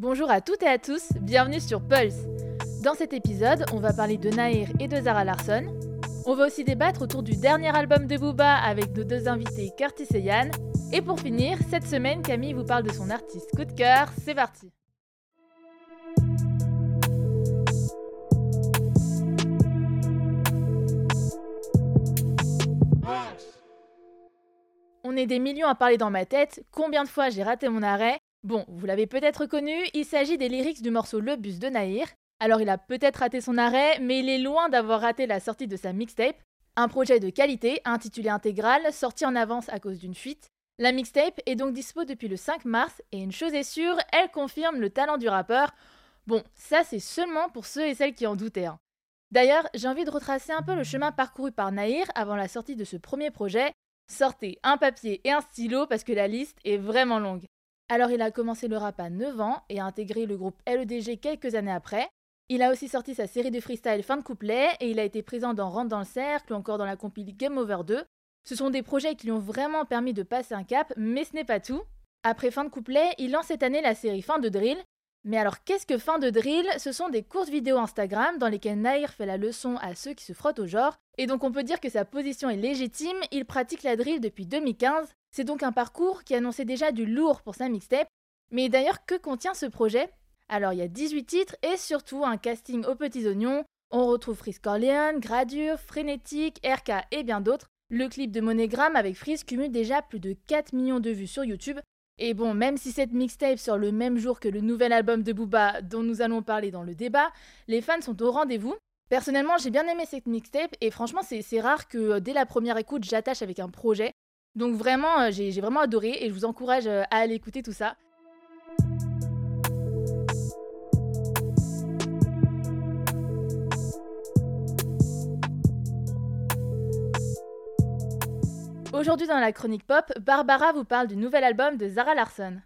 Bonjour à toutes et à tous, bienvenue sur Pulse. Dans cet épisode, on va parler de Nahir et de Zara Larson. On va aussi débattre autour du dernier album de Booba avec nos deux invités Curtis et Yann. Et pour finir, cette semaine, Camille vous parle de son artiste coup de cœur. C'est parti. On est des millions à parler dans ma tête. Combien de fois j'ai raté mon arrêt? Bon, vous l'avez peut-être reconnu, il s'agit des lyrics du morceau Le Bus de Nahir. Alors il a peut-être raté son arrêt, mais il est loin d'avoir raté la sortie de sa mixtape. Un projet de qualité, intitulé Intégral, sorti en avance à cause d'une fuite. La mixtape est donc dispo depuis le 5 mars, et une chose est sûre, elle confirme le talent du rappeur. Bon, ça c'est seulement pour ceux et celles qui en doutaient. Hein. D'ailleurs, j'ai envie de retracer un peu le chemin parcouru par Nahir avant la sortie de ce premier projet. Sortez un papier et un stylo parce que la liste est vraiment longue. Alors il a commencé le rap à 9 ans et a intégré le groupe LEDG quelques années après. Il a aussi sorti sa série de freestyle fin de couplet et il a été présent dans Rentre dans le cercle ou encore dans la compil Game Over 2. Ce sont des projets qui lui ont vraiment permis de passer un cap, mais ce n'est pas tout. Après fin de couplet, il lance cette année la série Fin de Drill. Mais alors qu'est-ce que Fin de Drill? Ce sont des courtes vidéos Instagram dans lesquelles Nair fait la leçon à ceux qui se frottent au genre. Et donc on peut dire que sa position est légitime, il pratique la drill depuis 2015 c'est donc un parcours qui annonçait déjà du lourd pour sa mixtape. Mais d'ailleurs, que contient ce projet? Alors, il y a 18 titres et surtout un casting aux petits oignons. On retrouve Freeze Corleone, Gradure, Frénétique, RK et bien d'autres. Le clip de Monogram avec Freeze cumule déjà plus de 4 millions de vues sur YouTube. Et bon, même si cette mixtape sort le même jour que le nouvel album de Booba dont nous allons parler dans le débat, les fans sont au rendez-vous. Personnellement, j'ai bien aimé cette mixtape et franchement, c'est rare que euh, dès la première écoute, j'attache avec un projet. Donc vraiment, euh, j'ai vraiment adoré et je vous encourage euh, à aller écouter tout ça. Aujourd'hui dans la chronique pop, Barbara vous parle du nouvel album de Zara Larson.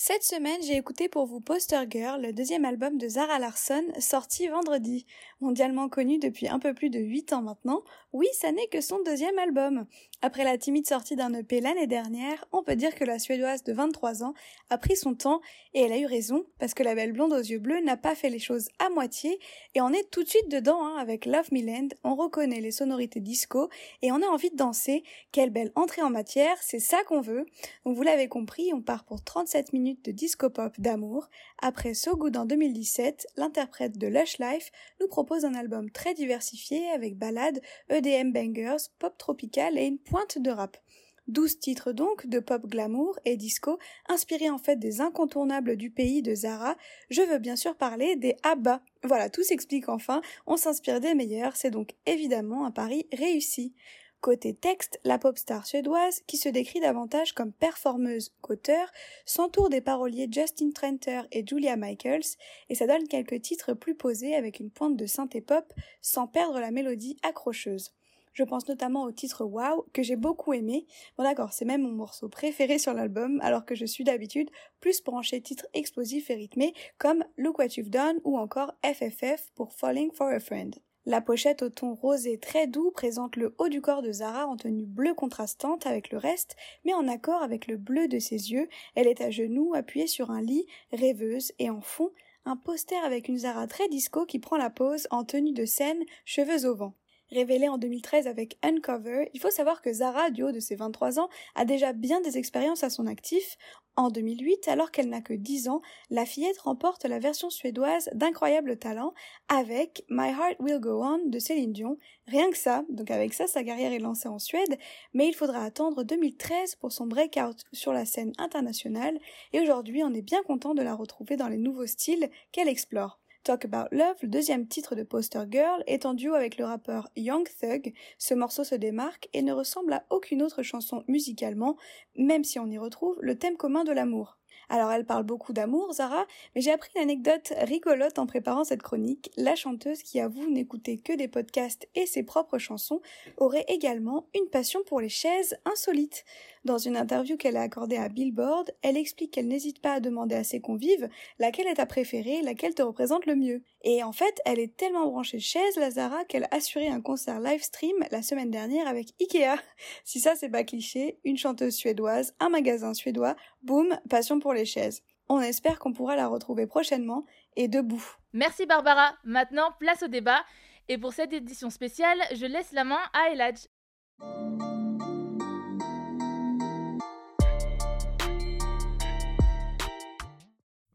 Cette semaine, j'ai écouté pour vous Poster Girl, le deuxième album de Zara Larson, sorti vendredi. Mondialement connu depuis un peu plus de 8 ans maintenant, oui, ça n'est que son deuxième album. Après la timide sortie d'un EP l'année dernière, on peut dire que la Suédoise de 23 ans a pris son temps et elle a eu raison parce que la belle blonde aux yeux bleus n'a pas fait les choses à moitié et on est tout de suite dedans hein, avec Love Me Land, on reconnaît les sonorités disco et on a envie de danser. Quelle belle entrée en matière, c'est ça qu'on veut. Donc vous l'avez compris, on part pour 37 minutes de disco pop d'amour. Après So Good en 2017, l'interprète de Lush Life nous propose un album très diversifié avec ballades, EDM bangers, pop tropical et une pointe de rap. 12 titres donc de pop glamour et disco, inspirés en fait des incontournables du pays de Zara. Je veux bien sûr parler des ABBA. Voilà, tout s'explique enfin, on s'inspire des meilleurs, c'est donc évidemment un pari réussi. Côté texte, la pop star suédoise, qui se décrit davantage comme performeuse qu'auteur, s'entoure des paroliers Justin Trenter et Julia Michaels, et ça donne quelques titres plus posés avec une pointe de synthé pop, sans perdre la mélodie accrocheuse. Je pense notamment au titre Wow que j'ai beaucoup aimé. Bon d'accord, c'est même mon morceau préféré sur l'album alors que je suis d'habitude plus branché titres explosifs et rythmés comme Look What You've Done ou encore FFF pour Falling for a Friend. La pochette au ton rosé très doux présente le haut du corps de Zara en tenue bleue contrastante avec le reste, mais en accord avec le bleu de ses yeux. Elle est à genoux, appuyée sur un lit, rêveuse, et en fond, un poster avec une Zara très disco qui prend la pose en tenue de scène, cheveux au vent. Révélée en 2013 avec Uncover, il faut savoir que Zara, du haut de ses 23 ans, a déjà bien des expériences à son actif. En 2008, alors qu'elle n'a que 10 ans, la fillette remporte la version suédoise d'incroyable talent avec My Heart Will Go On de Céline Dion. Rien que ça, donc avec ça, sa carrière est lancée en Suède, mais il faudra attendre 2013 pour son breakout sur la scène internationale, et aujourd'hui on est bien content de la retrouver dans les nouveaux styles qu'elle explore. Talk About Love, le deuxième titre de Poster Girl, est en duo avec le rappeur Young Thug. Ce morceau se démarque et ne ressemble à aucune autre chanson musicalement, même si on y retrouve le thème commun de l'amour. Alors elle parle beaucoup d'amour, Zara, mais j'ai appris une anecdote rigolote en préparant cette chronique. La chanteuse qui avoue n'écouter que des podcasts et ses propres chansons aurait également une passion pour les chaises insolites. Dans une interview qu'elle a accordée à Billboard, elle explique qu'elle n'hésite pas à demander à ses convives laquelle est ta préférée, laquelle te représente le mieux. Et en fait, elle est tellement branchée chaise, la Zara, qu'elle a assuré un concert live stream la semaine dernière avec Ikea. Si ça c'est pas cliché, une chanteuse suédoise, un magasin suédois, boum, passion pour les chaises. On espère qu'on pourra la retrouver prochainement et debout. Merci Barbara. Maintenant, place au débat. Et pour cette édition spéciale, je laisse la main à Eladj.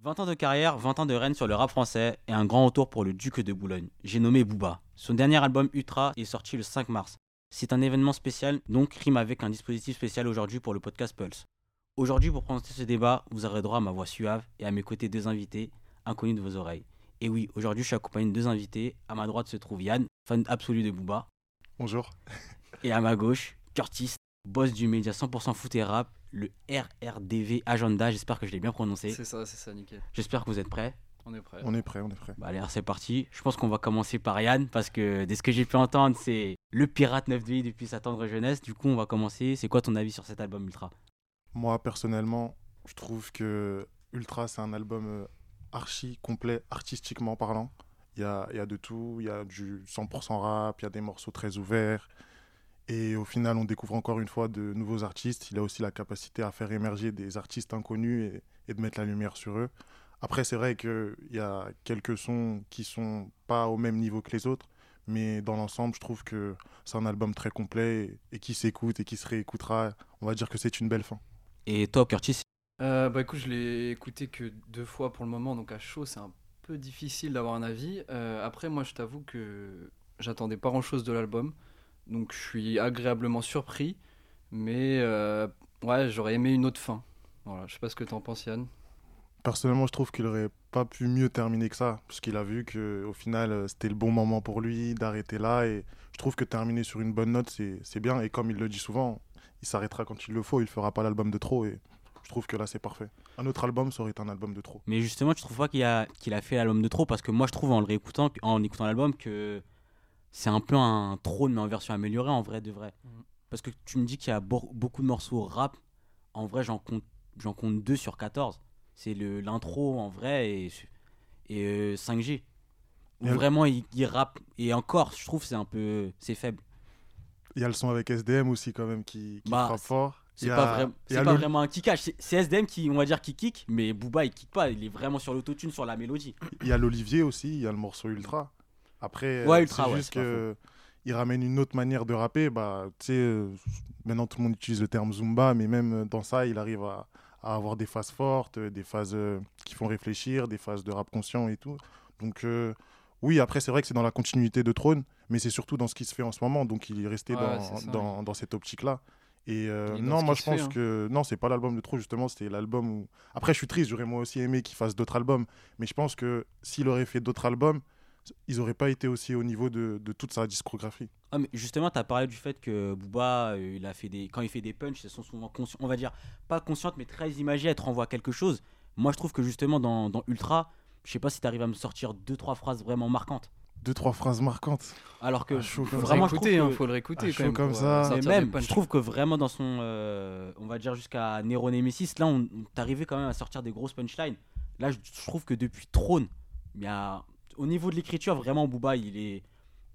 20 ans de carrière, 20 ans de règne sur le rap français et un grand retour pour le duc de Boulogne. J'ai nommé Booba. Son dernier album Ultra est sorti le 5 mars. C'est un événement spécial, donc rime avec un dispositif spécial aujourd'hui pour le podcast Pulse. Aujourd'hui, pour présenter ce débat, vous aurez droit à ma voix suave et à mes côtés deux invités, inconnus de vos oreilles. Et oui, aujourd'hui, je suis accompagné de deux invités. À ma droite se trouve Yann, fan absolu de Booba. Bonjour. Et à ma gauche, Curtis, boss du média 100% foot et rap, le RRDV Agenda. J'espère que je l'ai bien prononcé. C'est ça, c'est ça, nickel. J'espère que vous êtes prêts. On est prêt. On est prêt, on est prêt. Bah allez, c'est parti. Je pense qu'on va commencer par Yann parce que dès ce que j'ai pu entendre, c'est le pirate 9 de depuis sa tendre jeunesse. Du coup, on va commencer. C'est quoi ton avis sur cet album Ultra? Moi, personnellement, je trouve que Ultra, c'est un album euh, archi complet, artistiquement parlant. Il y a, y a de tout. Il y a du 100% rap, il y a des morceaux très ouverts. Et au final, on découvre encore une fois de nouveaux artistes. Il a aussi la capacité à faire émerger des artistes inconnus et, de mettre la lumière sur eux. Après, c'est vrai qu'il y a quelques sons qui sont pas au même niveau que les autres, mais dans l'ensemble, je trouve que c'est un album très complet et, et qui s'écoute et qui se réécoutera. On va dire que c'est une belle fin. Et toi, Curtis Euh, bah écoute, je l'ai écouté que deux fois pour le moment, donc à chaud, c'est un peu difficile d'avoir un avis. Euh, après, moi, je t'avoue que j'attendais pas grand-chose de l'album, donc je suis agréablement surpris, mais euh, ouais, j'aurais aimé une autre fin. Voilà, je sais pas ce que t'en penses, Yann. Personnellement, je trouve qu'il aurait pas pu mieux terminer que ça, parce qu'il a vu que au final, euh, c'était le bon moment pour lui d'arrêter là. Et je trouve que terminer sur une bonne note, c'est bien. Et comme il le dit souvent, il s'arrêtera quand il le faut. Il fera pas l'album de trop. Et je trouve que là, c'est parfait. Un autre album, ça aurait été un album de trop. Mais justement, tu trouves pas qu'il a, qu'il a fait l'album de trop? Parce que moi, je trouve en le réécoutant, en écoutant l'album, que c'est un peu un trône, mais en version améliorée, en vrai de vrai. Mhm. Parce que tu me dis qu'il y a beau- beaucoup de morceaux rap. En vrai, j'en compte, j'en compte 2 sur 14. C'est le- l'intro en vrai et, et euh, 5G. Où Et le- vraiment, il, il rappe. Et encore, je trouve c'est un peu. C'est faible. Il y a le son avec SDM aussi, quand même, qui, qui Bah, frappe fort. C'est a- pas, pas vraiment un kickage. C'est SDM qui, on va dire, qui kick. Mais Booba, il kick pas. Il est vraiment sur l'autotune, sur la mélodie. Il y a l'Olivier aussi, il y a le morceau Ultra. Après, Ouais, euh, c'est ouais, juste que il ramène une autre manière de rapper. Bah, euh, maintenant tout le monde utilise le terme Zumba, mais même euh, dans ça, il arrive à, à avoir des phases fortes, euh, des phases euh, qui font réfléchir, des phases de rap conscient et tout. Donc, euh, oui, après, c'est vrai que c'est dans la continuité de Trône, mais c'est surtout dans ce qui se fait en ce moment. Donc, il est resté Ouais, dans, dans, dans cette optique-là. Et euh, non, moi je fait, pense hein. que non, c'est pas l'album de trop justement, c'était l'album où. Après, je suis triste, j'aurais moi aussi aimé qu'il fasse d'autres albums, mais je pense que s'il aurait fait d'autres albums, ils auraient pas été aussi au niveau de, de toute sa discographie. Ah, mais justement, tu as parlé du fait que Booba, euh, il a fait des... quand il fait des punchs, elles sont souvent conscientes, on va dire, pas conscientes, mais très imagées, elles te renvoient à quelque chose. Moi, je trouve que justement, dans, dans Ultra, je sais pas si tu arrives à me sortir deux, trois phrases vraiment marquantes. Deux, trois phrases marquantes. Alors que Ah, chaud, vraiment, je trouve hein, que- faut le réécouter Ah, quand chaud même. comme ça. des même, je trouve que vraiment dans son, euh, on va dire jusqu'à Nero Nemesis, là, on, on t'arrivait quand même à sortir des grosses punchlines. Là, je, je trouve que depuis Trône, il y a, au niveau de l'écriture, vraiment, Booba, il est,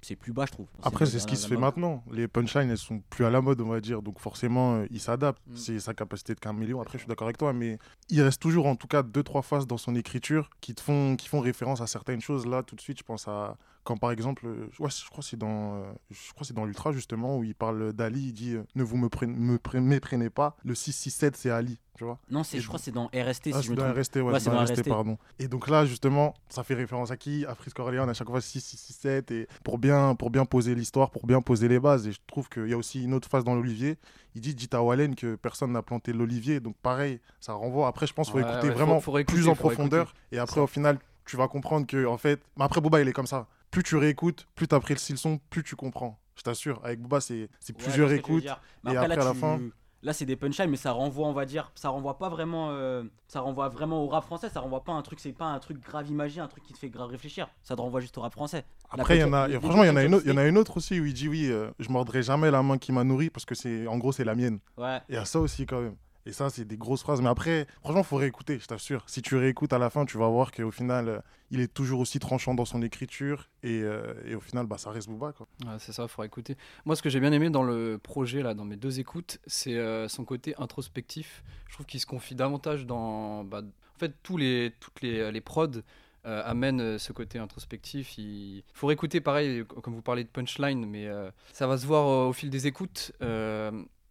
c'est plus bas, je trouve. Après, c'est ce qui se fait maintenant. Les punchlines, elles sont plus à la mode, on va dire. Donc forcément, euh, il s'adapte. Mm. C'est sa capacité de caméléon. Après, je suis d'accord avec toi, mais il reste toujours, en tout cas, deux, trois phases dans son écriture qui, te font, qui font référence à certaines choses. Là, tout de suite, je pense à quand, par exemple, euh, ouais, je crois que c'est dans, euh, je crois c'est dans l'Ultra, justement, où il parle d'Ali. Il dit euh, Ne vous me, prenez- me pre- méprenez pas. Le 667, c'est Ali. Tu vois Non, c'est, je crois que c'est dans RST, ah, si je me dans trompe. RST, ouais, Ouais, c'est dans RST, RST. pardon. Et donc là, justement, ça fait référence à qui? À Frisco Orléans, à chaque fois 6, 6, 6, 7, et pour bien, pour bien poser l'histoire, pour bien poser les bases. Et je trouve qu'il y a aussi une autre phase dans l'Olivier. Il dit, dites à Wallen que personne n'a planté l'Olivier. Donc pareil, ça renvoie. Après, je pense qu'il faut Ouais, écouter ouais, vraiment faut réécouter, plus en profondeur. Et après, au final, tu vas comprendre que, en fait, mais après, Booba, il est comme ça. Plus tu réécoutes, plus tu apprécies le son, plus tu comprends. Je t'assure, avec Booba, c'est Ouais, plusieurs écoutes. Mais et après, après, là, à la tu- fin- Là, c'est des punchlines, mais ça renvoie, on va dire, ça renvoie pas vraiment, euh, ça renvoie vraiment au rap français. Ça renvoie pas un truc, c'est pas un truc grave imagé, un truc qui te fait grave réfléchir. Ça te renvoie juste au rap français. Après, il y en a, et franchement, il y en a une autre, il y en a une autre aussi où il dit oui, euh, je mordrai jamais la main qui m'a nourri parce que c'est, en gros, c'est la mienne. Ouais. Il y a ça aussi quand même. Et ça, c'est des grosses phrases. Mais après, franchement, faut réécouter, je t'assure. Si tu réécoutes à la fin, tu vas voir qu'au final, euh, il est toujours aussi tranchant dans son écriture. Et, euh, au final, bah, ça reste Booba. C'est ça, il faudra écouter. Moi, ce que j'ai bien aimé dans le projet, là, dans mes deux écoutes, c'est euh, son côté introspectif. Je trouve qu'il se confie davantage dans. bah, En fait, tous les, toutes les, les prods euh, amènent euh, ce côté introspectif. Il faut écouter pareil, comme vous parlez de punchline, mais ça va se voir au, fil des écoutes.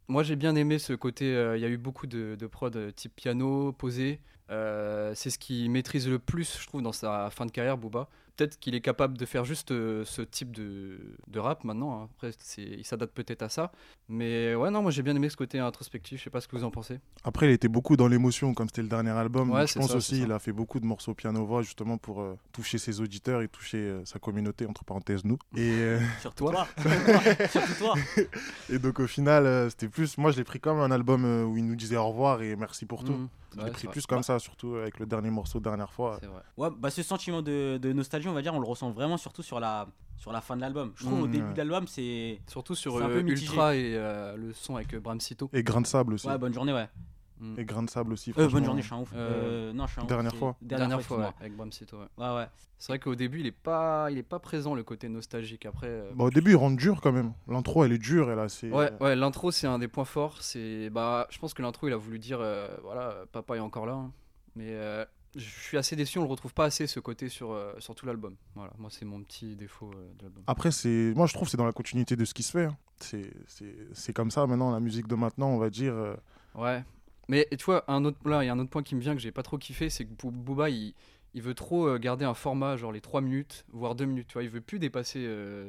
Moi, j'ai bien aimé ce côté. euh, Il y a eu beaucoup de, de prod euh, type piano, posé. Euh, c'est ce qu'il maîtrise le plus, je trouve, dans sa fin de carrière, Booba. Peut-être qu'il est capable de faire juste euh, ce type de, de rap maintenant. hein. Après, c'est- il s'adapte peut-être à ça. Mais ouais, non, moi j'ai bien aimé ce côté introspectif. Je sais pas ce que vous en pensez. Après, il était beaucoup dans l'émotion, comme c'était le dernier album. Ouais, Donc, je pense ça, aussi il a fait beaucoup de morceaux piano-voix, justement, pour euh, toucher ses auditeurs et toucher euh, sa communauté, entre parenthèses, nous. Et, euh, Surtout toi. Surtout toi. et donc, au final, euh, c'était plus. Moi, je l'ai pris comme un album euh, où il nous disait au revoir et merci pour tout. Mhm. Je Ouais, l'ai pris vrai. plus comme ça, surtout avec le dernier morceau, dernière fois. Vrai. Ouais, bah ce sentiment de, de nostalgie, on va dire, on le ressent vraiment surtout sur la, sur la fin de l'album. Je trouve Mmh, au début ouais. de l'album, c'est. Surtout sur un euh, peu mitigé. Ultra et euh, le son avec euh, Bram Sito. Et Grain de sable aussi. Ouais, bonne journée, ouais. Mm. Et Grain de sable aussi. Euh, bonne journée, je suis un ouf. Euh, Euh, non, je suis un ouf, dernière fois. Dernière, fois, ouais, avec Bram Sito. ouais. Ouais, ouais. C'est vrai qu'au début, il est pas, il est pas présent le côté nostalgique. Après, euh, Bah, au début, il rentre dur quand même. L'intro, elle est dure, elle a assez. ouais, ouais, l'intro c'est un des points forts. C'est, bah, je pense que l'intro, il a voulu dire, euh, voilà, papa est encore là. hein. Mais euh, je suis assez déçu, on le retrouve pas assez ce côté sur, euh, sur tout l'album. Voilà, moi c'est mon petit défaut euh, de l'album. Après, c'est, moi, je trouve que c'est dans la continuité de ce qui se fait. hein. C'est, comme ça maintenant, la musique de maintenant, on va dire. euh, Ouais. Mais tu vois, un autre, là, il y a un autre point qui me vient que j'ai pas trop kiffé, c'est que Boo- Booba, il, il veut trop garder un format, genre les 3 minutes, voire 2 minutes. Tu vois, il veut plus dépasser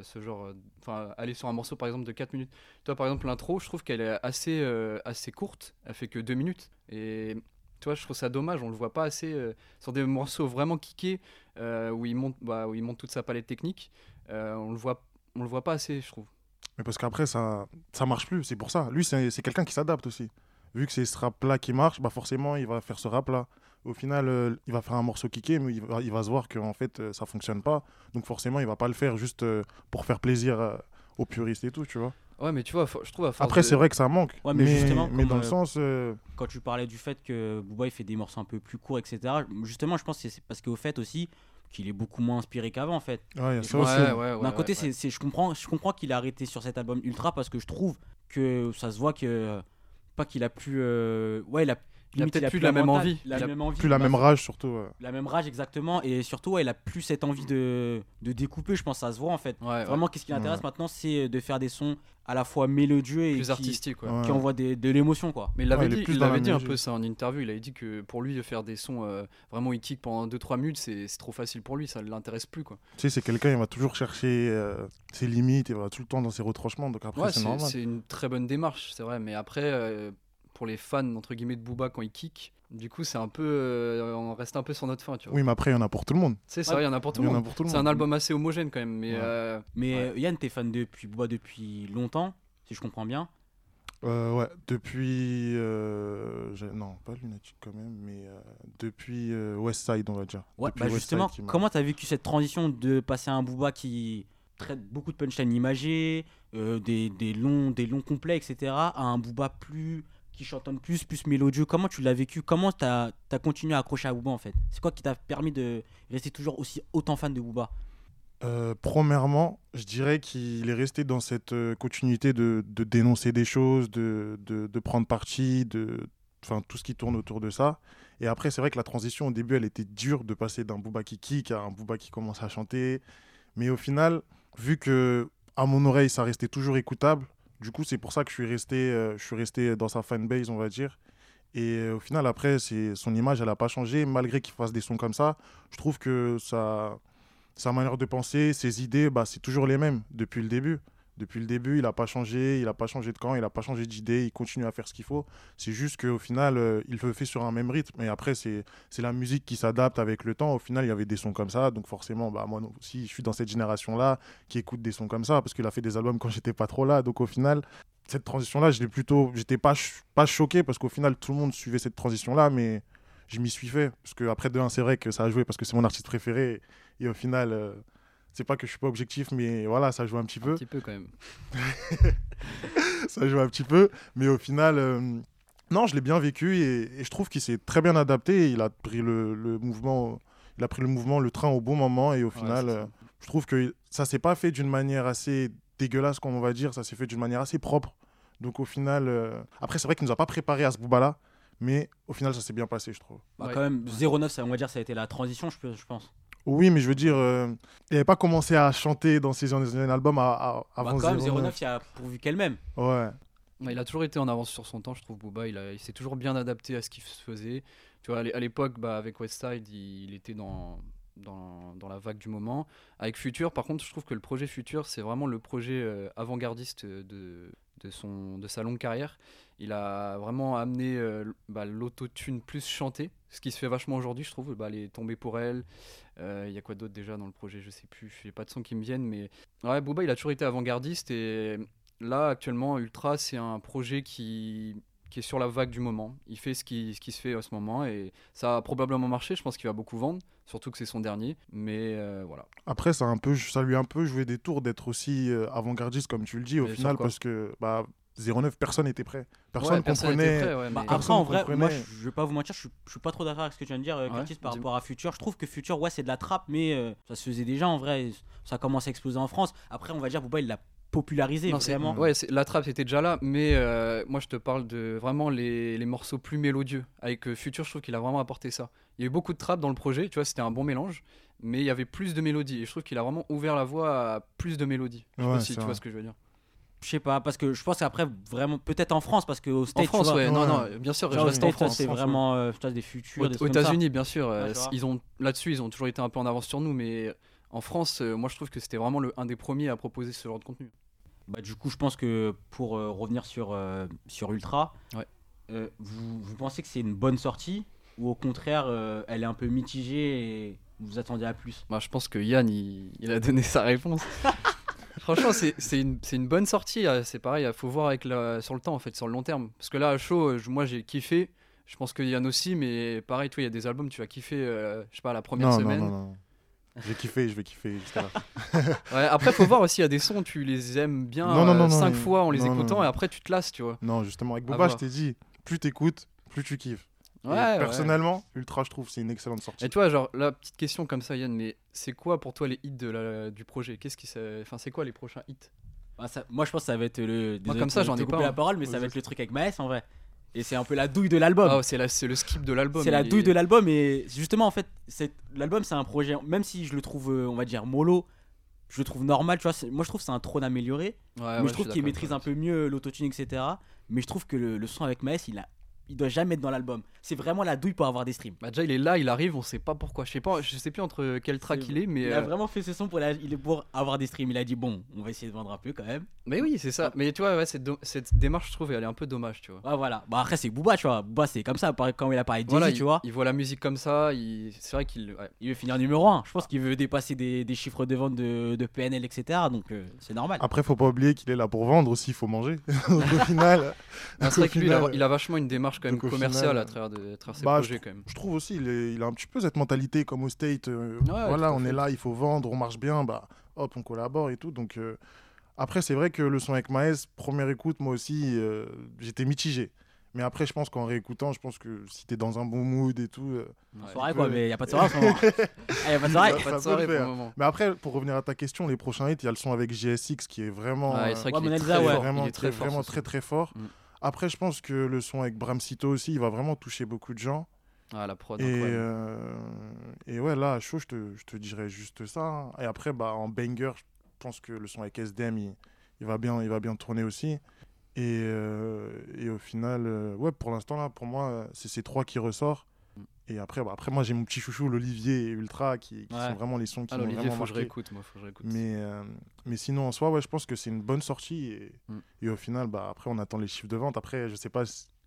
ce genre. Enfin, aller sur un morceau par exemple de 4 minutes. Toi, par exemple, l'intro, je trouve qu'elle est assez, assez courte. Elle fait que 2 minutes. Et tu vois, je trouve ça dommage. On le voit pas assez euh, sur des morceaux vraiment kickés euh, où, il monte, bah, où il monte toute sa palette technique. Euh, on le voit, on le voit pas assez, je trouve. Mais parce qu'après, ça, ça marche plus, c'est pour ça. Lui, c'est, quelqu'un qui s'adapte aussi. Vu que c'est ce rap-là qui marche, bah forcément, il va faire ce rap-là. Au final, il va faire un morceau kické, mais il va, il va se voir qu'en fait, ça fonctionne pas. Donc forcément, il va pas le faire juste pour faire plaisir aux puristes et tout, tu vois. Ouais, mais tu vois, je trouve à force Après, de- c'est vrai que ça manque. Ouais, mais justement, mais dans le euh, sens. euh, Quand tu parlais du fait que Booba il fait des morceaux un peu plus courts, etc. Justement, je pense que c'est parce qu'au fait aussi qu'il est beaucoup moins inspiré qu'avant en fait. ouais, Ouais, D'un ouais, côté, ouais. c'est, c'est- je comprends, je comprends qu'il a arrêté sur cet album Ultra parce que je trouve que ça se voit que pas qu'il a plus, euh, ouais, il a, Il a limite, peut-être plus la même envie. la Il a même envie, Plus la même rage, surtout. ouais. la même rage exactement, et surtout, ouais, il a plus cette envie de, de découper. Je pense, ça se voit en fait. Ouais, ouais. Vraiment, qu'est-ce qui l'intéresse Ouais. maintenant, c'est de faire des sons à la fois mélodieux et plus qui, artistique. Ouais. qui envoient des- de l'émotion, quoi. Mais il l'avait Ouais, il est dit, il l'avait dit un peu ça en interview. Il avait dit que pour lui, faire des sons euh, vraiment hit pendant 2-3 minutes, c'est trop facile pour lui. Ça ne l'intéresse plus. Quoi. Tu sais, c'est quelqu'un, il va toujours chercher euh, ses limites, il va tout le temps dans ses retranchements. Donc après, c'est normal. c'est une très bonne démarche, c'est vrai. Mais après, euh, pour les fans entre guillemets de Booba quand il kick, du coup, c'est un peu, euh, on reste un peu sur notre fin. Tu vois. Oui, mais après, il y en a pour tout le monde. C'est ça, Ouais. il y en a pour tout le monde. C'est un album assez homogène quand même. Mais Ouais. euh, Mais Ouais. euh, Yann, t'es fan depuis Booba depuis longtemps, si je comprends bien. Euh, ouais, depuis. euh, non, pas Lunatic quand même, mais euh, depuis euh, West Side, on va dire. Ouais, bah justement, comment t'as vécu cette transition de passer à un Booba qui traite beaucoup de punchlines imagées, euh, des, des longs, des longs complets, etc., à un Booba plus qui chantonne plus, plus mélodieux. Comment tu l'as vécu? Comment t'as as continué à accrocher à Booba en fait? C'est quoi qui t'a permis de rester toujours aussi autant fan de Booba? Euh, premièrement, je dirais qu'il est resté dans cette euh, continuité de, de dénoncer des choses, de, de, de prendre parti, de, enfin tout ce qui tourne autour de ça. Et après, c'est vrai que la transition au début, elle était dure de passer d'un Booba qui kick à un Booba qui commence à chanter. Mais au final, vu que à mon oreille, ça restait toujours écoutable, du coup, c'est pour ça que je suis resté, euh, je suis resté dans sa fanbase, on va dire. Et euh, au final, après, son image, elle n'a pas changé, malgré qu'il fasse des sons comme ça. Je trouve que ça, sa manière de penser, ses idées, bah, c'est toujours les mêmes depuis le début. Depuis le début, il n'a pas changé, il n'a pas changé de camp, il n'a pas changé d'idée, il continue à faire ce qu'il faut. C'est juste qu'au final, euh, il le fait sur un même rythme. Et après, c'est la musique qui s'adapte avec le temps. Au final, il y avait des sons comme ça. Donc forcément, bah, moi aussi, je suis dans cette génération-là qui écoute des sons comme ça parce qu'il a fait des albums quand j'étais pas trop là. Donc au final, cette transition-là, je l'ai plutôt... J'étais pas, pas choqué parce qu'au final, tout le monde suivait cette transition-là, mais je m'y suis fait. Parce que après, de un, c'est vrai que ça a joué parce que c'est mon artiste préféré. Et au final, euh, c'est pas que je suis pas objectif, mais voilà, ça joue un petit un peu. petit peu quand même. ça joue un petit peu. Mais au final, euh, non, je l'ai bien vécu et, et je trouve qu'il s'est très bien adapté. Il a pris le, le mouvement, il a pris le mouvement, le train au bon moment. Et au Ouais, final, euh, je trouve que ça s'est pas fait d'une manière assez dégueulasse, comme on va dire. Ça s'est fait d'une manière assez propre. Donc au final, euh, après, c'est vrai qu'il nous a pas préparé à ce booba-là. Mais au final, ça s'est bien passé, je trouve. Bah, Ouais. Quand même, 0,9, ça, on va dire, ça a été la transition, je pense. Oui, mais je veux dire, euh, il n'avait pas commencé à chanter dans ses anciens albums à- à- Bah, avant quand même, 09. 0,9, il a pourvu qu'elle-même. Ouais. Ouais, il a toujours été en avance sur son temps, je trouve, Booba. Il, a- il s'est toujours bien adapté à ce qui se faisait. Tu vois, à l'é- à l'époque, bah, avec Westside, il, il était dans, dans, dans la vague du moment. Avec Future, par contre, je trouve que le projet Future, c'est vraiment le projet euh, avant-gardiste de, de, son, de sa longue carrière. Il a vraiment amené euh, bah, l'autotune plus chanté, ce qui se fait vachement aujourd'hui, je trouve. Bah, les tombées pour elle. Euh, Il y a quoi d'autre déjà dans le projet Je sais plus. J'ai pas de sons qui me viennent, mais ouais, Booba, il a toujours été avant-gardiste et là, actuellement, Ultra, c'est un projet qui, qui est sur la vague du moment. Il fait ce qui, ce qui se fait à ce moment et ça a probablement marché. Je pense qu'il va beaucoup vendre, surtout que c'est son dernier. Mais euh, voilà. Après, ça, a un peu, ça lui a un peu joué des tours d'être aussi euh, avant-gardiste, comme tu le dis, au Mais final, parce que bah, 09, personne n'était prêt. Personne Ouais, comprenait. prêt, ouais, Bah, après, personne en vrai, comprenait. moi, je, je vais pas vous mentir, je suis, je suis pas trop d'accord avec ce que tu viens de dire, euh, Ouais, Curtis, par rapport à Future. Je trouve que Future, ouais, c'est de la trappe, mais euh, ça se faisait déjà en vrai. Ça a commencé à exploser en France. Après, on va dire, Booba, il l'a popularisé Non, vraiment. Ouais, c'est- la trappe était déjà là, mais euh, moi je te parle de vraiment les, les morceaux plus mélodieux. Avec euh, Future, je trouve qu'il a vraiment apporté ça. Il y a eu beaucoup de trap dans le projet, tu vois, c'était un bon mélange, mais il y avait plus de mélodies. Et je trouve qu'il a vraiment ouvert la voie à plus de mélodies. Je sais Ouais, pas si tu vrai. vois ce que je veux dire. Je sais pas, parce que je pense qu'après, vraiment, peut-être en France, parce qu'au En States, France, tu vois, ouais, non, Ouais. non, bien sûr, genre, je aux reste en States, France. c'est vraiment euh, des futurs. Aux, des aux trucs comme ça. États-Unis, bien sûr, euh, ils ont là-dessus, ils ont toujours été un peu en avance sur nous, mais en France, euh, moi je trouve que c'était vraiment le, un des premiers à proposer ce genre de contenu. Bah, du coup, je pense que pour euh, revenir sur, euh, sur Ultra, Ouais. euh, vous, vous pensez que c'est une bonne sortie ou au contraire, euh, elle est un peu mitigée et vous vous attendiez à plus? Bah, je pense que Yann, il, il a donné sa réponse. Franchement, c'est c'est une, c'est une bonne sortie. euh, C'est pareil, il faut voir avec la, sur le temps, en fait, sur le long terme. Parce que là, à chaud, moi j'ai kiffé. Je pense que Yann aussi, mais pareil, toi, il y a des albums, tu vas kiffer, euh, je sais pas, la première Non, non, semaine. non, non. J'ai kiffé, je vais kiffer jusqu'à. Ouais, après, faut voir aussi, il y a des sons, tu les aimes bien Non, non, euh, fois en les écoutant, non. et après, tu te lasses, tu vois. Non, justement, avec À Booba, je t'ai dit, plus t'écoutes, plus tu kiffes. Ouais, ouais. personnellement, Ultra, je trouve, c'est une excellente sortie. Et tu vois, genre, la petite question comme ça, Yann, mais c'est quoi pour toi les hits de la, du projet? Qu'est-ce qui, enfin, c'est quoi les prochains hits? Bah, ça- Moi, je pense que ça va être le. désolé comme ça, j'en ai pas, la hein. parole, mais ça va être le truc avec Maes en vrai. Et c'est un peu la douille de l'album. Ah, c'est la- c'est le skip de l'album. C'est la il douille est- de l'album et justement en fait c'est l'album c'est un projet même si je le trouve euh, on va dire mollo je le trouve normal tu vois moi je trouve que c'est un trône amélioré Ouais, mais ouais, je trouve qu'il maîtrise un peu mieux l'autotune etc mais je trouve que le, le son avec Maes il a il doit jamais être dans l'album. C'est vraiment la douille pour avoir des streams. Bah déjà il est là, il arrive, on sait pas pourquoi. Je sais pas, je sais plus entre quel track il est, mais il a euh, vraiment fait ce son pour, la- il est pour avoir des streams. Il a dit bon on va essayer de vendre un peu quand même. Mais oui c'est ça. Mais tu vois ouais, cette, do- cette démarche je trouve elle est un peu dommage tu vois. ouais voilà. Bah après c'est Booba tu vois. Booba c'est comme ça quand il a parlé de Jay-Z Voilà, tu il, vois. il voit la musique comme ça, il... c'est vrai qu'il ouais. il veut finir numéro 1 je pense qu'il veut dépasser des, des chiffres de vente de, de PNL etc donc euh, c'est normal. Après, faut pas oublier qu'il est là pour vendre aussi, il faut manger. Au final, Ah, c'est vrai que lui il a, final, il a vachement une démarche quand même donc au commerciale final, à travers, de, à travers ses bah, je projets quand même. je trouve aussi, il, est- il a un petit peu cette mentalité comme au State. euh, voilà, on est là, il faut vendre, on marche bien, bah hop, on collabore et tout. Donc euh, après, c'est vrai que le son avec Maes, première écoute, moi aussi, euh, j'étais mitigé. Mais après, je pense qu'en réécoutant, je pense que si t'es dans un bon mood et tout. Ouais. soirée il quoi mais il y a pas de soirée en ce moment Ah, y a pas de soirée Il y a ça pas de soirée pour le moment. Mais après, pour revenir à ta question, les prochains hits, il y a le son avec GSX qui est vraiment, Ouais, c'est vrai ouais, qu'il est très ouais. vraiment, il est très très, fort, vraiment très fort. Mm. Après, je pense que le son avec Bramsito aussi, il va vraiment toucher beaucoup de gens. Ah la prod Et, euh, et ouais, là, à chaud, je te, je te dirais juste ça. hein. Et après, bah, en banger, je pense que le son avec SDM, il, il va, bien, il va bien tourner aussi. Et, euh, et au final, euh, ouais, pour l'instant, là, pour moi, c'est ces trois qui ressortent. Et après, bah, après moi, j'ai mon petit chouchou, l'Olivier et Ultra, qui, qui Ouais. sont vraiment les sons qui Ah m'ont vraiment faut que je marqué. réécoute moi, faut que je réécoute. Mais, euh, mais sinon, en soi, ouais, je pense que c'est une bonne sortie. Et, Mm. et au final, bah, après, on attend les chiffres de vente. Après, je sais pas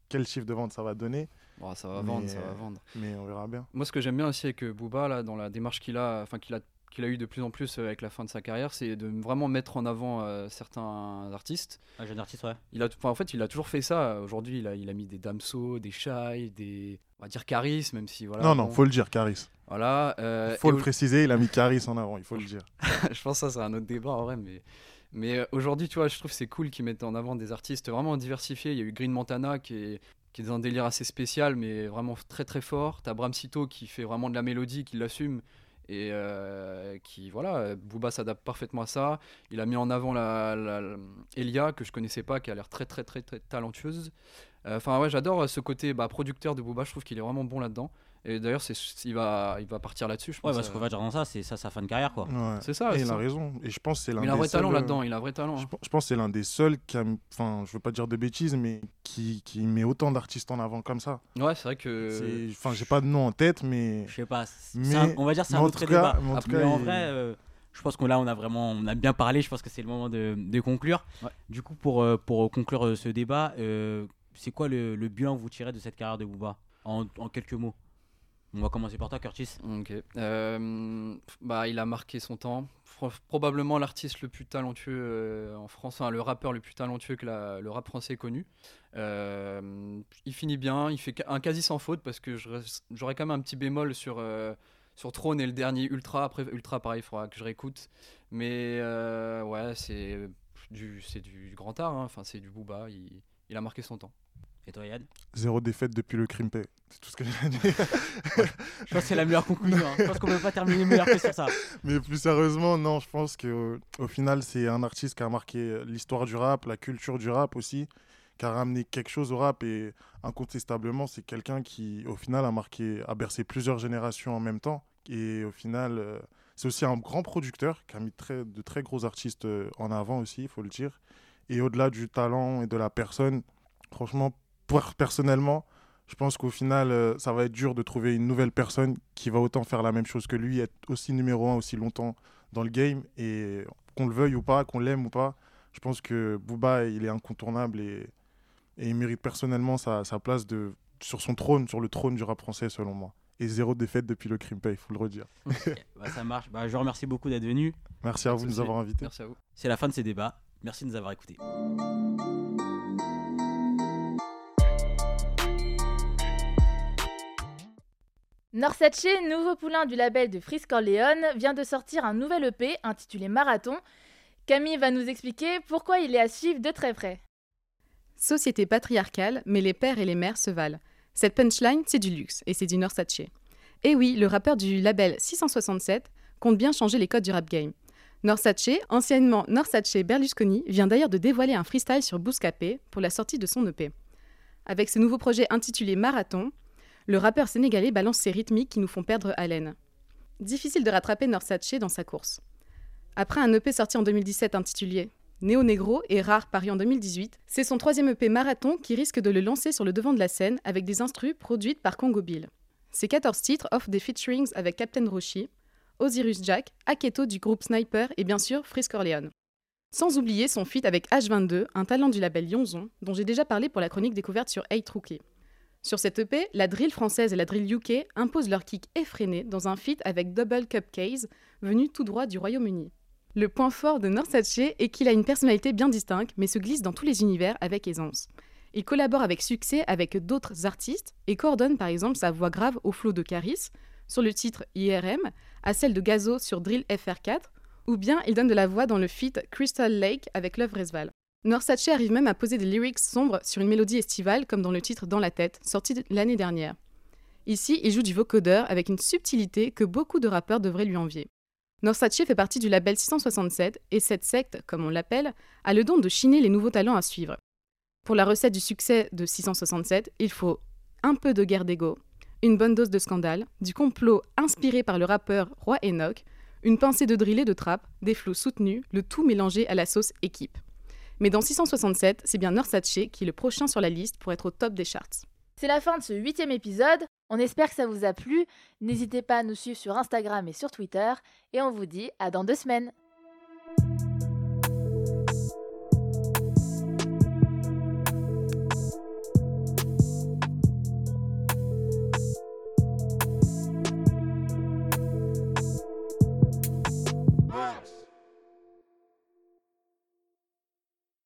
quel chiffre de vente ça va donner, ça va mais, vendre, ça va vendre. mais on verra bien. Moi, ce que j'aime bien aussi avec euh, Booba, là, dans la démarche qu'il a, enfin qu'il a, qu'il a eu de plus en plus euh, avec la fin de sa carrière, c'est de vraiment mettre en avant euh, certains artistes. un jeune artiste ouais Il a, en fait, il a toujours fait ça. Aujourd'hui, il a, il a mis des Damso, des Shai, des, on va dire Caris, même si voilà. non, non, bon, faut le dire, Caris. Voilà. euh, faut le au- préciser, il a mis Caris en avant, il faut le dire. je pense que ça, c'est un autre débat en vrai, mais. Mais euh, aujourd'hui, tu vois, je trouve que c'est cool qu'ils mettent en avant des artistes vraiment diversifiés. Il y a eu Green Montana qui est, qui est dans un délire assez spécial, mais vraiment très très fort. T'as Bramsito qui fait vraiment de la mélodie, qui l'assume. Et euh, qui, voilà, euh, Booba s'adapte parfaitement à ça. Il a mis en avant la, Elia, que je connaissais pas, qui a l'air très très très très talentueuse. Enfin, ouais, j'adore ce côté bah, producteur de Booba. Je trouve qu'il est vraiment bon là-dedans. Et d'ailleurs, c'est, il, va, il va partir là-dessus, je Ouais, pense. parce qu'on va dire dans ça, c'est ça sa fin de carrière, quoi. Ouais. C'est ça, Et il a raison. Et je pense que c'est l'un Mais il a un des vrai talent seuls, euh, là-dedans, il a un vrai talent. Je, hein. je pense que c'est l'un des seuls qui a, enfin, je veux pas dire de bêtises, mais qui, qui met autant d'artistes en avant comme ça. Ouais, c'est vrai que. Enfin, j'ai pas de nom en tête, mais, Je sais pas. Mais- un- on va dire c'est un autre débat. en Ah, mais cas, en il- vrai, euh, je pense qu'on là, on a vraiment, on a bien parlé. Je pense que c'est le moment de, de conclure. Ouais. Du coup, pour, euh, pour conclure euh, ce débat, euh, c'est quoi le, le bilan que vous tirez de cette carrière de Booba? En, en quelques mots On va commencer par toi, Curtis. Ok. Euh, bah, il a marqué son temps. Probablement l'artiste le plus talentueux euh, en France, le rappeur le plus talentueux que le rap français ait connu. Euh, il finit bien, il fait un quasi sans faute parce que j'aurais quand même un petit bémol sur, sur Throne et le dernier Ultra. Après, Ultra, pareil, il faudra que je réécoute. Mais ouais, c'est du, du grand art, hein. enfin, c'est du Booba. Il a marqué son temps. Et toi, Yann zéro défaite depuis le crime pay. C'est tout ce que j'ai à dire. Je pense que c'est la meilleure conclusion. hein. Je pense qu'on peut pas terminer meilleur que sur ça. Mais plus sérieusement, non, je pense que euh, au final, c'est un artiste qui a marqué l'histoire du rap, la culture du rap aussi, qui a ramené quelque chose au rap et incontestablement, c'est quelqu'un qui, au final, a marqué, a bercé plusieurs générations en même temps. Et au final, euh, c'est aussi un grand producteur qui a mis très, de très gros artistes euh, en avant aussi, il faut le dire. Et au-delà du talent et de la personne, franchement, personnellement, je pense qu'au final, euh, ça va être dur de trouver une nouvelle personne qui va autant faire la même chose que lui, être aussi numéro un aussi longtemps dans le game. Et qu'on le veuille ou pas, qu'on l'aime ou pas, je pense que Booba, il est incontournable et, et il mérite personnellement sa, sa place de, sur son trône, sur le trône du rap français, selon moi. Et zéro défaite depuis le crime pay, il faut le redire. Bah, ça marche. Bah, je vous remercie beaucoup d'être venu. Merci à vous de nous avoir invités. Merci à vous. C'est la fin de ces débats. Merci de nous avoir écoutés. Norsace, nouveau poulain du label de Frisk Corleone, vient de sortir un nouvel EP intitulé Marathon. Camille va nous expliquer pourquoi il est à suivre de très près. Société patriarcale, mais les pères et les mères se valent. Cette punchline, c'est du luxe, et c'est du Norsace. Et oui, le rappeur du label 667 compte bien changer les codes du rap game. Norsace, anciennement Norsace Berlusconi, vient d'ailleurs de dévoiler un freestyle sur Bouscapé pour la sortie de son EP. Avec ce nouveau projet intitulé Marathon, le rappeur sénégalais balance ses rythmiques qui nous font perdre haleine. Difficile de rattraper Norsace dans sa course. Après un EP sorti en 2017 intitulé Néo Negro et Rare paru en 2018, c'est son troisième EP Marathon qui risque de le lancer sur le devant de la scène avec des instrus produites par Congo Bill. Ces 14 titres offrent des featurings avec Captain Roshi, Osiris Jack, Aketo du groupe Sniper et bien sûr Frisk Orleans. Sans oublier son feat avec H22, un talent du label Yonzon, dont j'ai déjà parlé pour la chronique découverte sur 8 Rookie. Sur cette EP, la drill française et la drill UK imposent leur kick effréné dans un feat avec Double Cupcase, venu tout droit du Royaume-Uni. Le point fort de Norsace est qu'il a une personnalité bien distincte, mais se glisse dans tous les univers avec aisance. Il collabore avec succès avec d'autres artistes et coordonne par exemple sa voix grave au flot de Caris sur le titre IRM, à celle de Gazo sur Drill FR4, ou bien il donne de la voix dans le feat Crystal Lake avec Love Resval. Norsace arrive même à poser des lyrics sombres sur une mélodie estivale comme dans le titre Dans la tête, sorti l'année dernière. Ici, il joue du vocodeur avec une subtilité que beaucoup de rappeurs devraient lui envier. Norsace fait partie du label 667 et cette secte, comme on l'appelle, a le don de chiner les nouveaux talents à suivre. Pour la recette du succès de 667, il faut un peu de guerre d'ego, une bonne dose de scandale, du complot inspiré par le rappeur Roi Enoch, une pincée de drill et de trap, des flots soutenus, le tout mélangé à la sauce équipe. Mais dans 667, c'est bien Norsace qui est le prochain sur la liste pour être au top des charts. C'est la fin de ce huitième épisode. On espère que ça vous a plu. N'hésitez pas à nous suivre sur Instagram et sur Twitter. Et on vous dit à dans deux semaines.